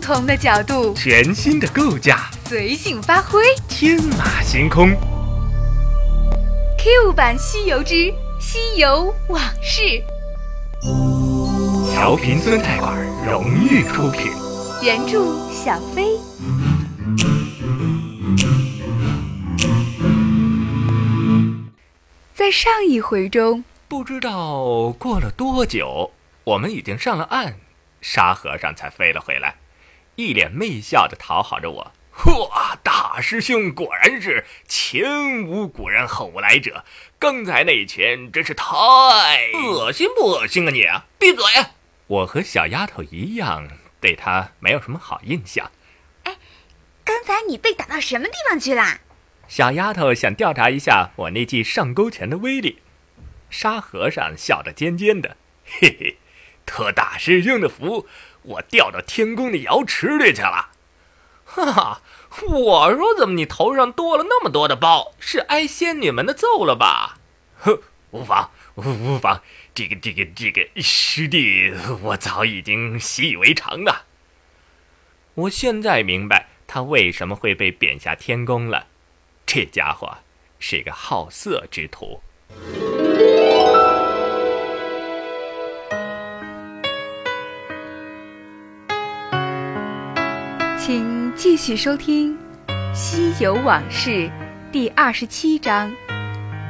不同的角度，全新的构架，随性发挥，天马行空。Q 版《西游之西游往事》，调频酸菜馆荣誉出品，原著小飞。在上一回中，不知道过了多久，我们已经上了岸，沙和尚才飞了回来，一脸媚笑的讨好着我。嚯，大师兄果然是前无古人后无来者，刚才那一拳真是太恶心不恶心啊你！闭嘴！我和小丫头一样，对他没有什么好印象。哎，刚才你被打到什么地方去啦？小丫头想调查一下我那记上钩拳的威力。沙和尚笑得尖尖的，嘿嘿，托大师兄的福，我掉到天宫的瑶池里去了。哈哈，我说怎么你头上多了那么多的包？是挨仙女们的揍了吧？呵，无妨，无妨，这个这个这个师弟，我早已经习以为常了。我现在明白他为什么会被贬下天宫了。这家伙是个好色之徒。继续收听《西游往事》第二十七章：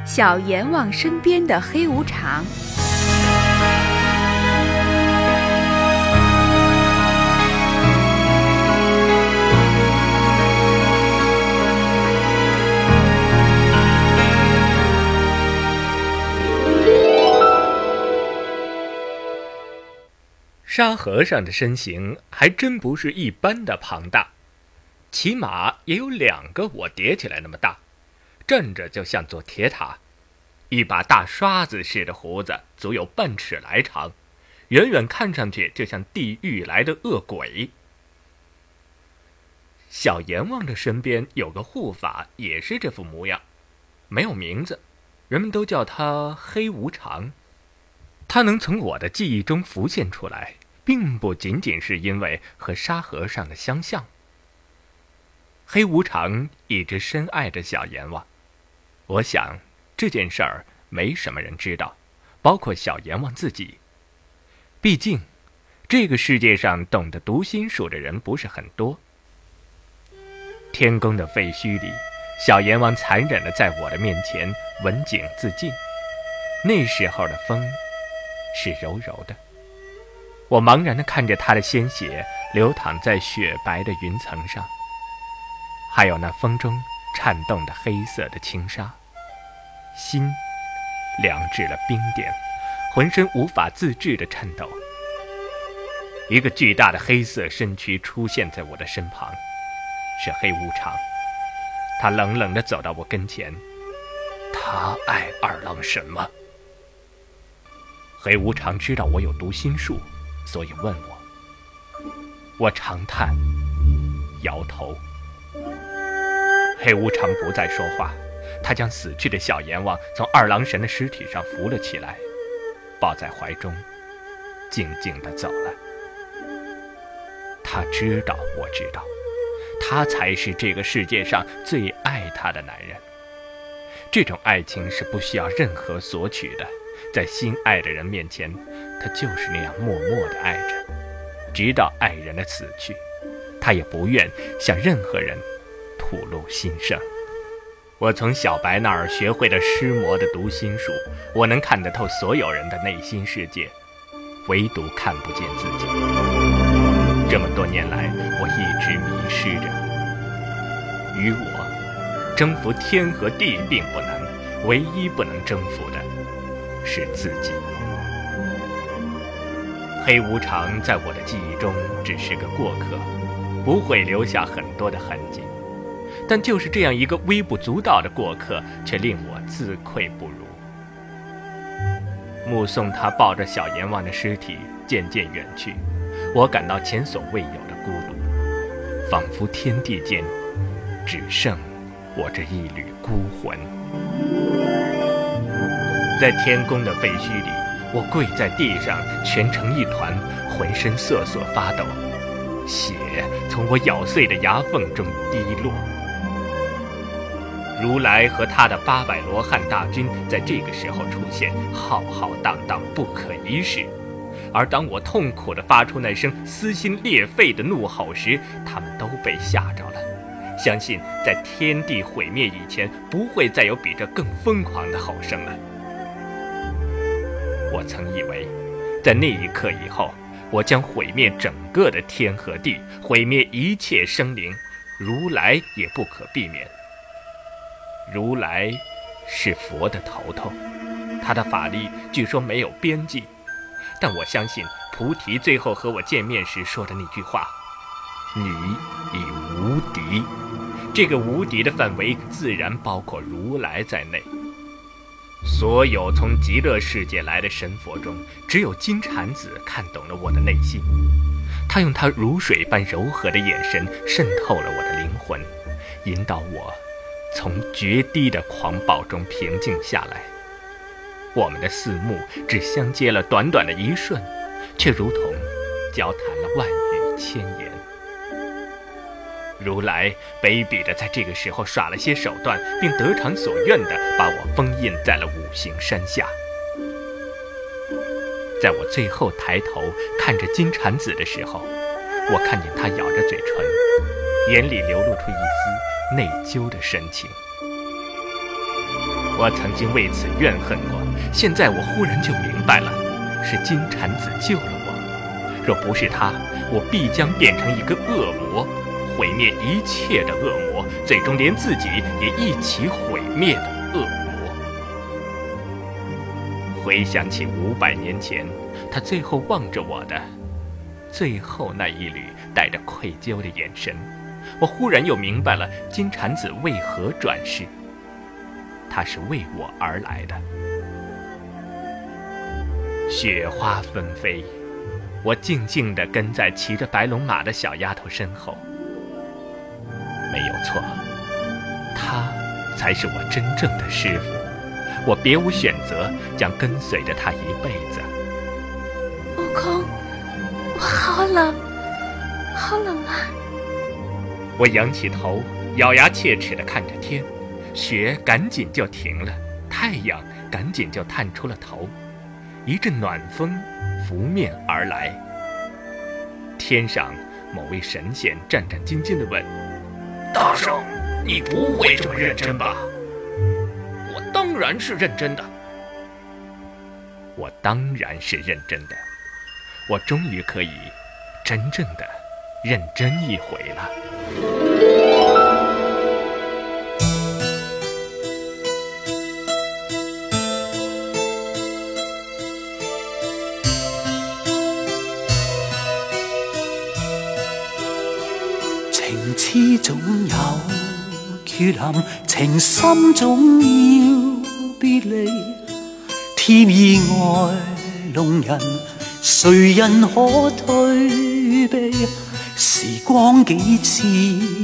小阎王身边的黑无常。沙和尚的身形还真不是一般的庞大，起码也有两个我叠起来那么大，站着就像座铁塔，一把大刷子似的胡子足有半尺来长，远远看上去就像地狱来的恶鬼。小阎王的身边有个护法，也是这副模样，没有名字，人们都叫他黑无常。他能从我的记忆中浮现出来。并不仅仅是因为和沙和尚的相像。黑无常一直深爱着小阎王，我想这件事儿没什么人知道，包括小阎王自己。毕竟，这个世界上懂得读心术的人不是很多。天宫的废墟里，小阎王残忍的在我的面前文景自尽。那时候的风，是柔柔的。我茫然的看着他的鲜血流淌在雪白的云层上，还有那风中颤动的黑色的轻纱，心凉至了冰点，浑身无法自制的颤抖。一个巨大的黑色身躯出现在我的身旁，是黑无常。他冷冷地走到我跟前，他爱二郎什么？黑无常知道我有读心术。所以问我，我长叹，摇头。黑无常不再说话，他将死去的小阎王从二郎神的尸体上扶了起来，抱在怀中，静静地走了。他知道，我知道，他才是这个世界上最爱他的男人。这种爱情是不需要任何索取的，在心爱的人面前。他就是那样默默地爱着，直到爱人的死去，他也不愿向任何人吐露心声。我从小白那儿学会了施魔的读心术，我能看得透所有人的内心世界，唯独看不见自己。这么多年来，我一直迷失着。于我，征服天和地并不难，唯一不能征服的是自己。黑无常在我的记忆中只是个过客，不会留下很多的痕迹。但就是这样一个微不足道的过客，却令我自愧不如。目送他抱着小阎王的尸体渐渐远去，我感到前所未有的孤独，仿佛天地间只剩我这一缕孤魂。在天宫的废墟里。我跪在地上，蜷成一团，浑身瑟瑟发抖，血从我咬碎的牙缝中滴落。如来和他的八百罗汉大军在这个时候出现，浩浩荡荡，不可一世。而当我痛苦地发出那声撕心裂肺的怒吼时，他们都被吓着了。相信在天地毁灭以前，不会再有比这更疯狂的吼声了。我曾以为，在那一刻以后，我将毁灭整个的天和地，毁灭一切生灵，如来也不可避免。如来是佛的头头，他的法力据说没有边际，但我相信菩提最后和我见面时说的那句话：“你已无敌。”这个无敌的范围自然包括如来在内。所有从极乐世界来的神佛中，只有金蝉子看懂了我的内心，他用他如水般柔和的眼神渗透了我的灵魂，引导我。从决堤的狂暴中平静下来，我们的四目只相接了短短的一瞬，却如同交谈了万语千言。如来卑鄙的在这个时候耍了些手段，并得偿所愿的把我封印在了五行山下。在我最后抬头看着金蝉子的时候，我看见他咬着嘴唇，眼里流露出一丝。内疚的神情，我曾经为此怨恨过，现在我忽然就明白了，是金蝉子救了我。若不是他，我必将变成一个恶魔，毁灭一切的恶魔，最终连自己也一起毁灭的恶魔。回想起五百年前，他最后望着我的最后那一缕带着愧疚的眼神。我忽然又明白了金蝉子为何转世，她是为我而来的。雪花纷飞，我静静地跟在骑着白龙马的小丫头身后。没有错，她才是我真正的师傅，我别无选择，将跟随着她一辈子。悟空，我好冷，好冷啊！我仰起头，咬牙切齿地看着天，雪赶紧就停了，太阳赶紧就探出了头，一阵暖风拂面而来。天上某位神仙战战兢兢地问：“大圣，你不会这么认真吧？”“我当然是认真的，我当然是认真的，我终于可以真正的认真一回了。”情痴总有缺陷，情深总要别离。天意外弄人，谁人可退避？时光几次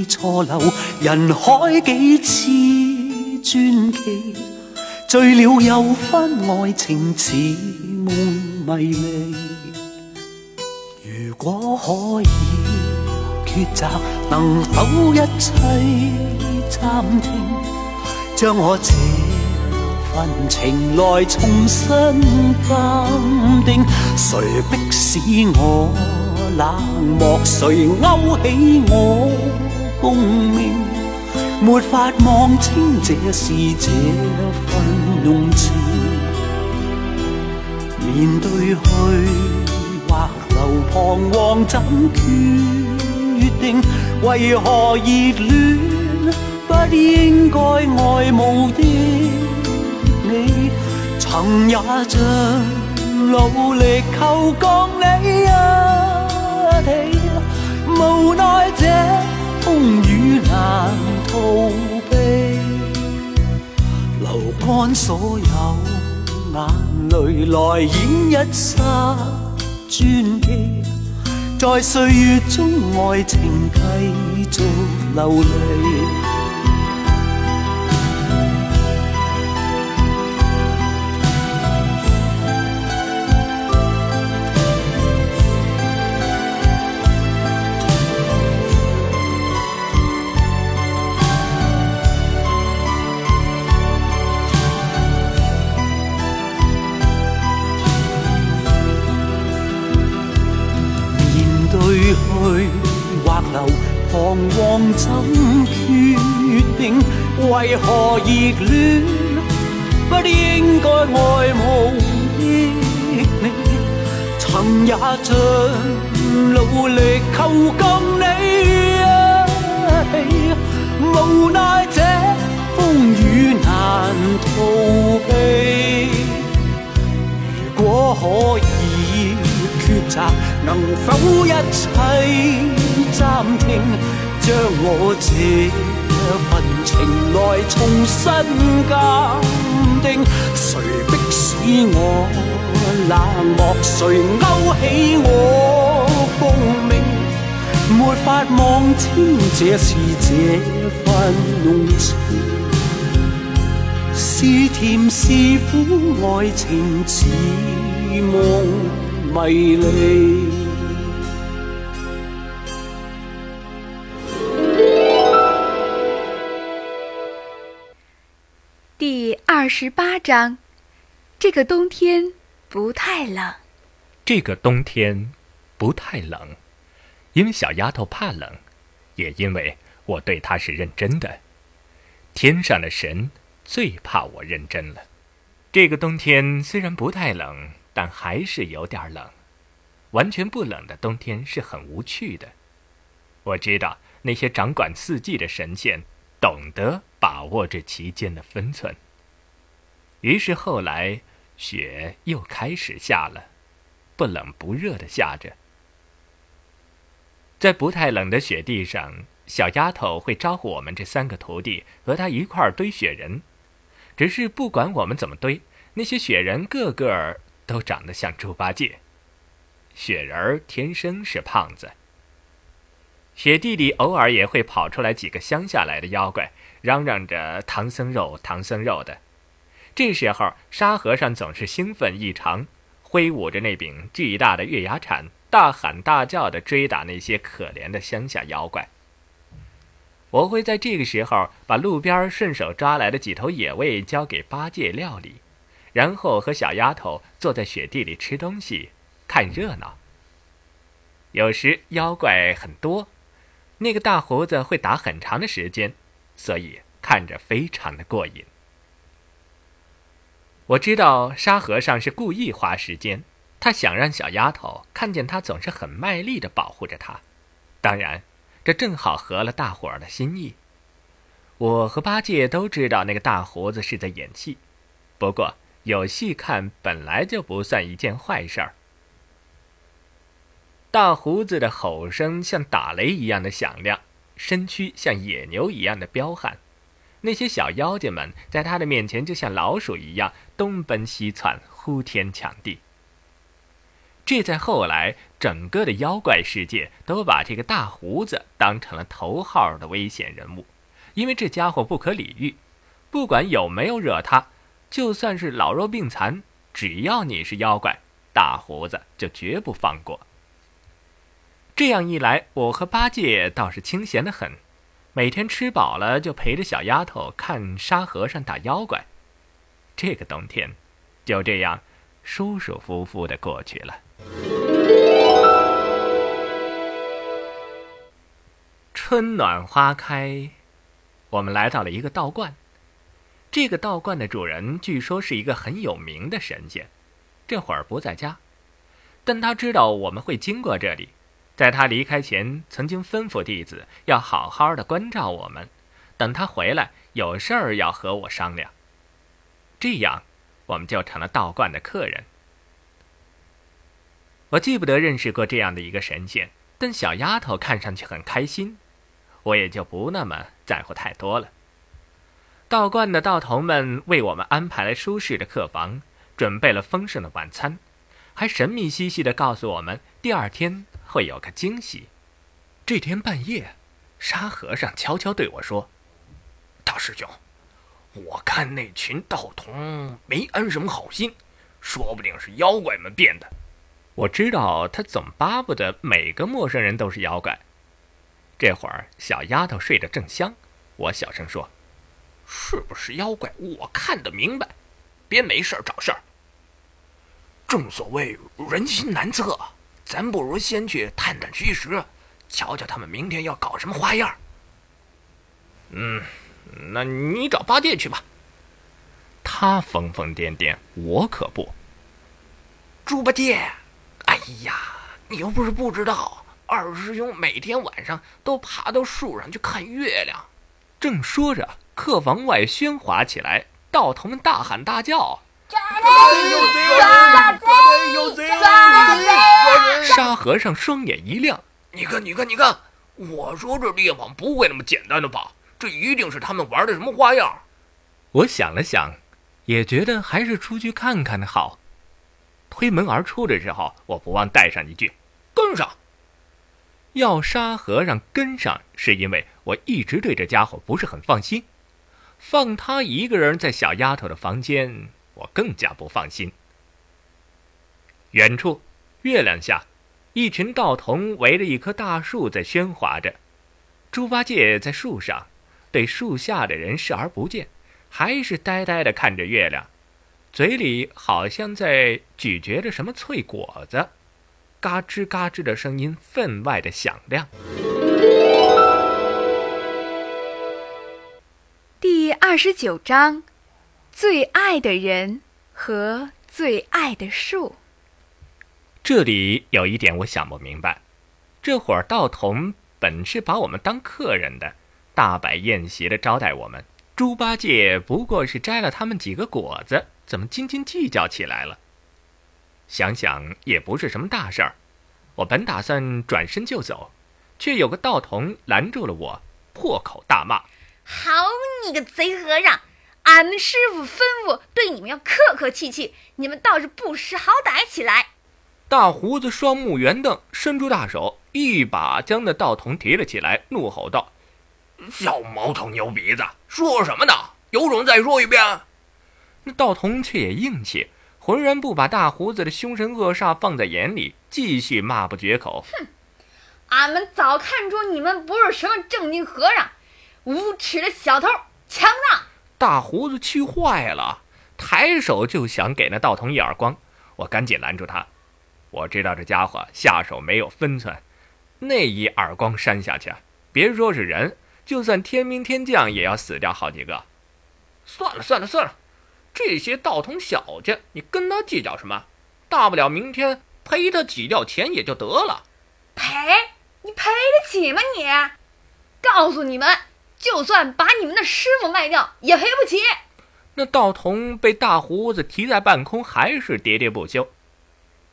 错漏，人海几次传奇，醉了又分，爱情似梦迷离。如果可以抉择，能否一切暂停，将我这份情来重新鉴定？谁迫使我？冷漠，谁勾起我共鸣？没法望清这是这份浓情。面对去或留，彷徨怎决定？为何热恋不应该爱慕的你？曾也像努力求降你啊！无奈这风雨难逃避，流干所有眼泪来演一刹传奇，在岁月中爱情继续流离。怎决定？为何热恋不应该爱慕忆你？曾也尽努力求救你，无奈这风雨难逃避。如果可以抉择，能否一切暂停，将我这份情来重新鉴定？谁迫使我冷漠？谁勾起我共鸣？没法望清这是这份用情。是甜是苦，爱情似梦迷离。二十八章，这个冬天不太冷。这个冬天不太冷，因为小丫头怕冷，也因为我对她是认真的。天上的神。最怕我认真了。这个冬天虽然不太冷，但还是有点冷。完全不冷的冬天是很无趣的。我知道那些掌管四季的神仙懂得把握这其间的分寸。于是后来雪又开始下了，不冷不热的下着。在不太冷的雪地上，小丫头会招呼我们这三个徒弟和她一块儿堆雪人。只是不管我们怎么堆，那些雪人个个都长得像猪八戒。雪人天生是胖子。雪地里偶尔也会跑出来几个乡下来的妖怪，嚷嚷着“唐僧肉，唐僧肉”的。这时候，沙和尚总是兴奋异常，挥舞着那柄巨大的月牙铲，大喊大叫地追打那些可怜的乡下妖怪。我会在这个时候把路边顺手抓来的几头野味交给八戒料理，然后和小丫头坐在雪地里吃东西，看热闹。有时妖怪很多，那个大胡子会打很长的时间，所以看着非常的过瘾。我知道沙和尚是故意花时间，他想让小丫头看见他总是很卖力的保护着她，当然。这正好合了大伙儿的心意。我和八戒都知道那个大胡子是在演戏，不过有戏看本来就不算一件坏事儿。大胡子的吼声像打雷一样的响亮，身躯像野牛一样的彪悍，那些小妖精们在他的面前就像老鼠一样东奔西窜，呼天抢地。这在后来，整个的妖怪世界都把这个大胡子当成了头号的危险人物，因为这家伙不可理喻，不管有没有惹他，就算是老弱病残，只要你是妖怪，大胡子就绝不放过。这样一来，我和八戒倒是清闲的很，每天吃饱了就陪着小丫头看沙和尚打妖怪。这个冬天，就这样舒舒服服的过去了。春暖花开，我们来到了一个道观。这个道观的主人据说是一个很有名的神仙，这会儿不在家，但他知道我们会经过这里，在他离开前曾经吩咐弟子要好好的关照我们，等他回来有事儿要和我商量。这样，我们就成了道观的客人。我记不得认识过这样的一个神仙，但小丫头看上去很开心。我也就不那么在乎太多了。道观的道童们为我们安排了舒适的客房，准备了丰盛的晚餐，还神秘兮兮的告诉我们第二天会有个惊喜。这天半夜，沙和尚悄悄对我说：“大师兄，我看那群道童没安什么好心，说不定是妖怪们变的。”我知道他总巴不得每个陌生人都是妖怪。这会儿，小丫头睡得正香，我小声说：“是不是妖怪？我看得明白，别没事找事儿。正所谓人心难测，咱不如先去探探虚实，瞧瞧他们明天要搞什么花样。嗯，那你找八戒去吧。他疯疯癫癫，我可不。猪八戒，哎呀，你又不是不知道，二师兄每天晚上都爬到树上去看月亮。正说着，客房外喧哗起来，道童们大喊大叫：“！！”沙和尚双眼一亮：“你看，你看，你看！我说这猎网不会那么简单的吧？这一定是他们玩的什么花样。”我想了想，也觉得还是出去看看的好。推门而出的时候，我不忘带上一句：“跟上。”要沙和尚跟上，是因为我一直对这家伙不是很放心。放他一个人在小丫头的房间，我更加不放心。远处，月亮下，一群道童围着一棵大树在喧哗着。猪八戒在树上，对树下的人视而不见，还是呆呆地看着月亮。嘴里好像在咀嚼着什么脆果子，嘎吱嘎吱的声音分外的响亮。第二十九章：最爱的人和最爱的树。这里有一点我想不明白，这伙儿道童本是把我们当客人的，大摆宴席的招待我们。猪八戒不过是摘了他们几个果子。怎么斤斤计较起来了？想想也不是什么大事儿。我本打算转身就走，却有个道童拦住了我，破口大骂：“好你个贼和尚！俺们师傅吩咐对你们要客客气气，你们倒是不识好歹起来！”大胡子双目圆瞪，伸出大手，一把将那道童提了起来，怒吼道：“小毛头牛鼻子，说什么呢？有种再说一遍！”那道童却也硬气，浑然不把大胡子的凶神恶煞放在眼里，继续骂不绝口。哼，俺们早看出你们不是什么正经和尚，无耻的小偷，强盗！大胡子气坏了，抬手就想给那道童一耳光。我赶紧拦住他。我知道这家伙下手没有分寸，那一耳光扇下去，别说是人，就算天兵天将也要死掉好几个。算了算了算了。这些道童小家，你跟他计较什么？大不了明天赔他几吊钱也就得了。赔？你赔得起吗？你？告诉你们，就算把你们的师傅卖掉，也赔不起。那道童被大胡子提在半空，还是喋喋不休。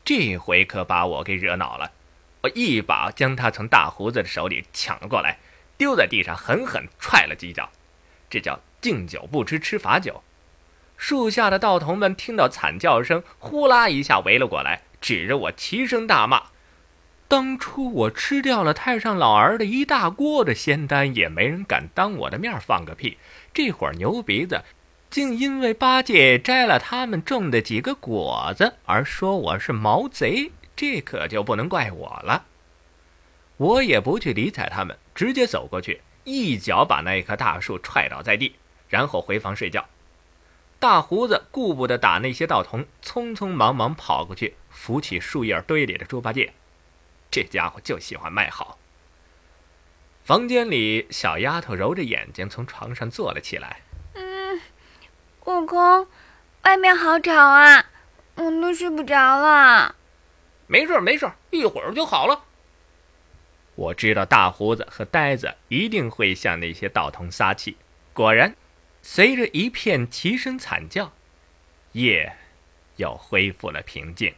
这回可把我给惹恼了，我一把将他从大胡子的手里抢了过来，丢在地上，狠狠踹了几脚。这叫敬酒不吃吃罚酒。树下的道童们听到惨叫声，呼啦一下围了过来，指着我齐声大骂：“当初我吃掉了太上老儿的一大锅的仙丹，也没人敢当我的面放个屁。这会儿牛鼻子，竟因为八戒摘了他们种的几个果子而说我是毛贼，这可就不能怪我了。”我也不去理睬他们，直接走过去，一脚把那棵大树踹倒在地，然后回房睡觉。大胡子顾不得打那些道童，匆匆忙忙跑过去扶起树叶堆里的猪八戒。这家伙就喜欢卖好。房间里，小丫头揉着眼睛从床上坐了起来。嗯，悟空，外面好吵啊，我都睡不着了。没事没事一会儿就好了。我知道大胡子和呆子一定会向那些道童撒气，果然。随着一片齐声惨叫，夜又恢复了平静。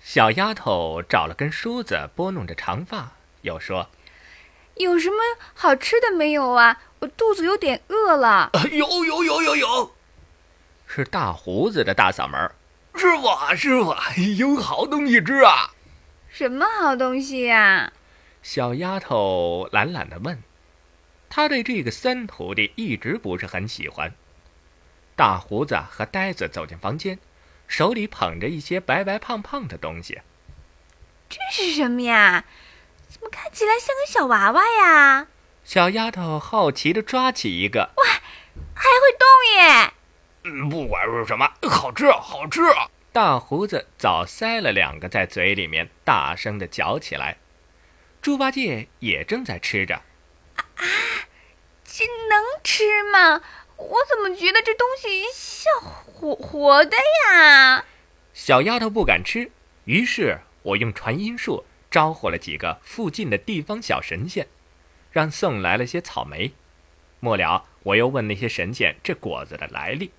小丫头找了根梳子拨弄着长发，又说：“有什么好吃的没有啊？我肚子有点饿了。”“有有有有有！”是大胡子的大嗓门：“师傅啊，师傅，有好东西吃啊！”“什么好东西呀？”小丫头懒懒的问。他对这个三徒弟一直不是很喜欢。大胡子和呆子走进房间，手里捧着一些白白胖胖的东西。这是什么呀？怎么看起来像个小娃娃呀？小丫头好奇的抓起一个，哇，还会动耶！嗯，不管是什么，好吃，好吃。大胡子早塞了两个在嘴里面，大声的嚼起来。猪八戒也正在吃着。啊，这能吃吗？我怎么觉得这东西像活活的呀？小丫头不敢吃，于是我用传音术招呼了几个附近的地方小神仙，让送来了些草莓。末了，我又问那些神仙这果子的来历。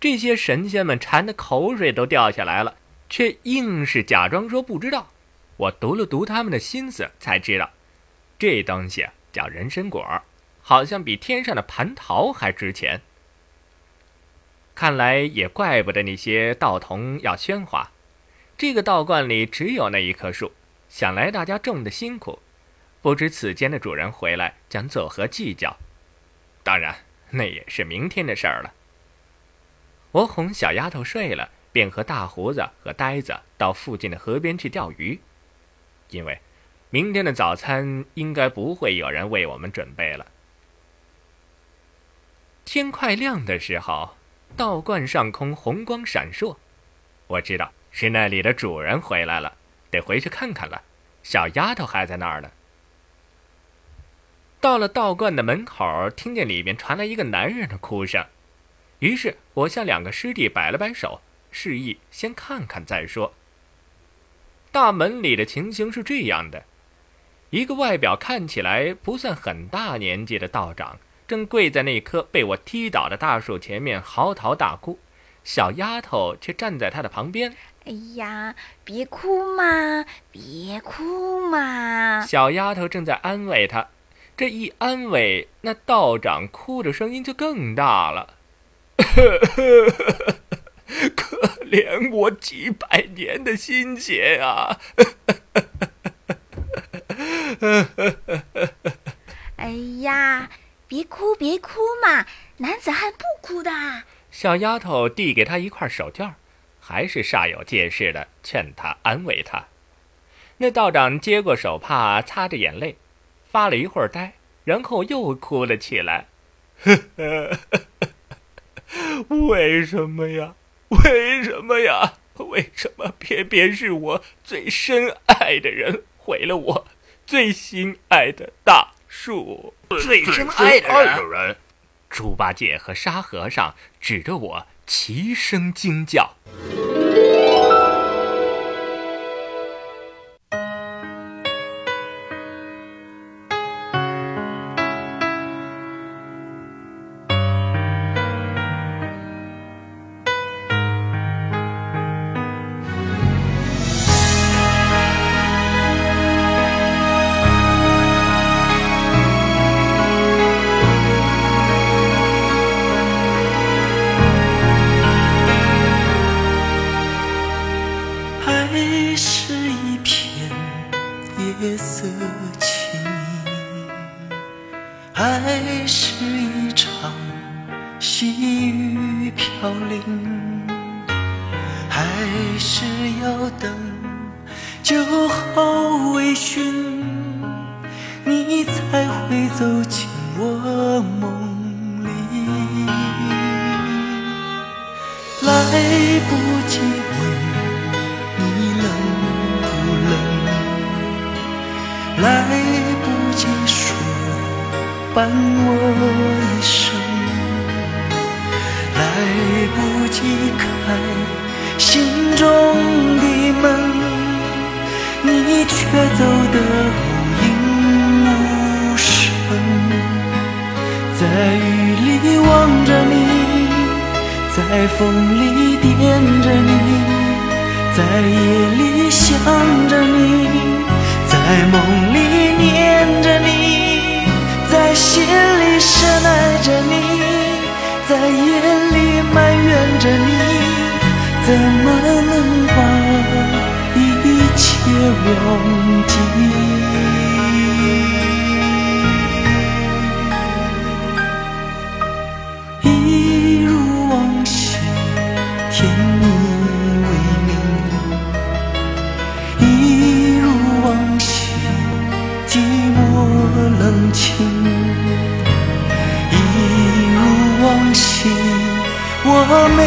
这些神仙们馋得口水都掉下来了，却硬是假装说不知道。我读了读他们的心思，才知道，这东西叫人参果，好像比天上的蟠桃还值钱。看来也怪不得那些道童要喧哗，这个道观里只有那一棵树，想来大家种的辛苦，不知此间的主人回来将作何计较。当然，那也是明天的事儿了。我哄小丫头睡了，便和大胡子和呆子到附近的河边去钓鱼，因为明天的早餐应该不会有人为我们准备了。天快亮的时候，道观上空红光闪烁，我知道是那里的主人回来了，得回去看看了。小丫头还在那儿呢。到了道观的门口，听见里面传来一个男人的哭声。于是我向两个师弟摆了摆手，示意先看看再说。大门里的情形是这样的：一个外表看起来不算很大年纪的道长，正跪在那棵被我踢倒的大树前面嚎啕大哭，小丫头却站在他的旁边。哎呀，别哭嘛，别哭嘛！小丫头正在安慰他，这一安慰，那道长哭的声音就更大了。可怜我几百年的心血啊！哎呀，别哭别哭嘛，男子汉不哭的。小丫头递给他一块手绢，还是煞有介事的劝他安慰他。那道长接过手帕，擦着眼泪，发了一会儿呆，然后又哭了起来。为什么呀？为什么呀？为什么偏偏是我最深爱的人毁了我最心爱的大树？最深爱的人！猪八戒和沙和尚指着我齐声惊叫。在风里惦着你，在夜里想着你，在梦里念着你。在心里深爱着你，在夜里埋怨着你，怎么能把一切忘记？没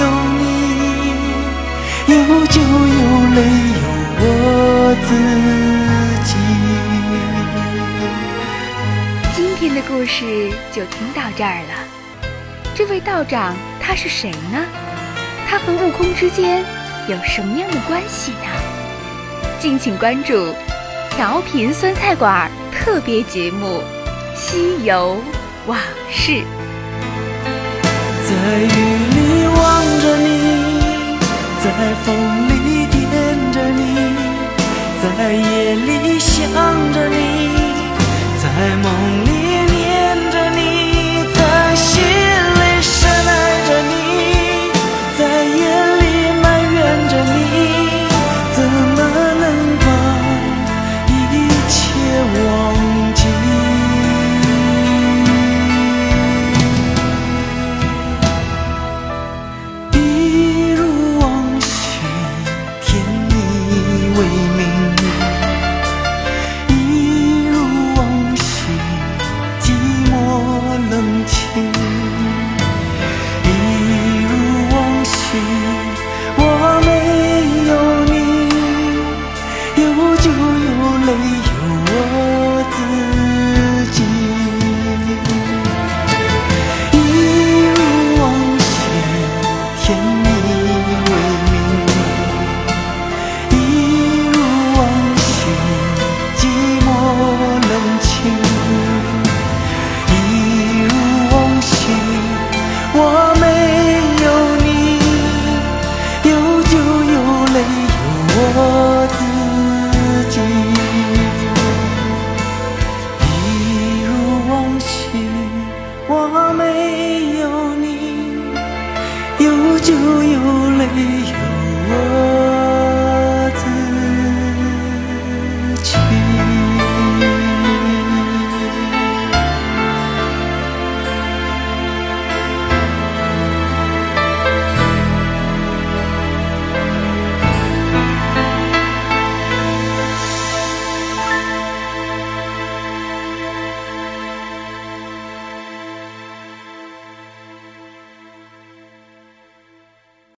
有你，有酒有泪有我自己。今天的故事就听到这儿了。这位道长他是谁呢？他和悟空之间有什么样的关系呢？敬请关注《调频酸菜馆》特别节目《西游往事》。在雨里望着你，在风里惦着你，在夜里想着你，在梦里。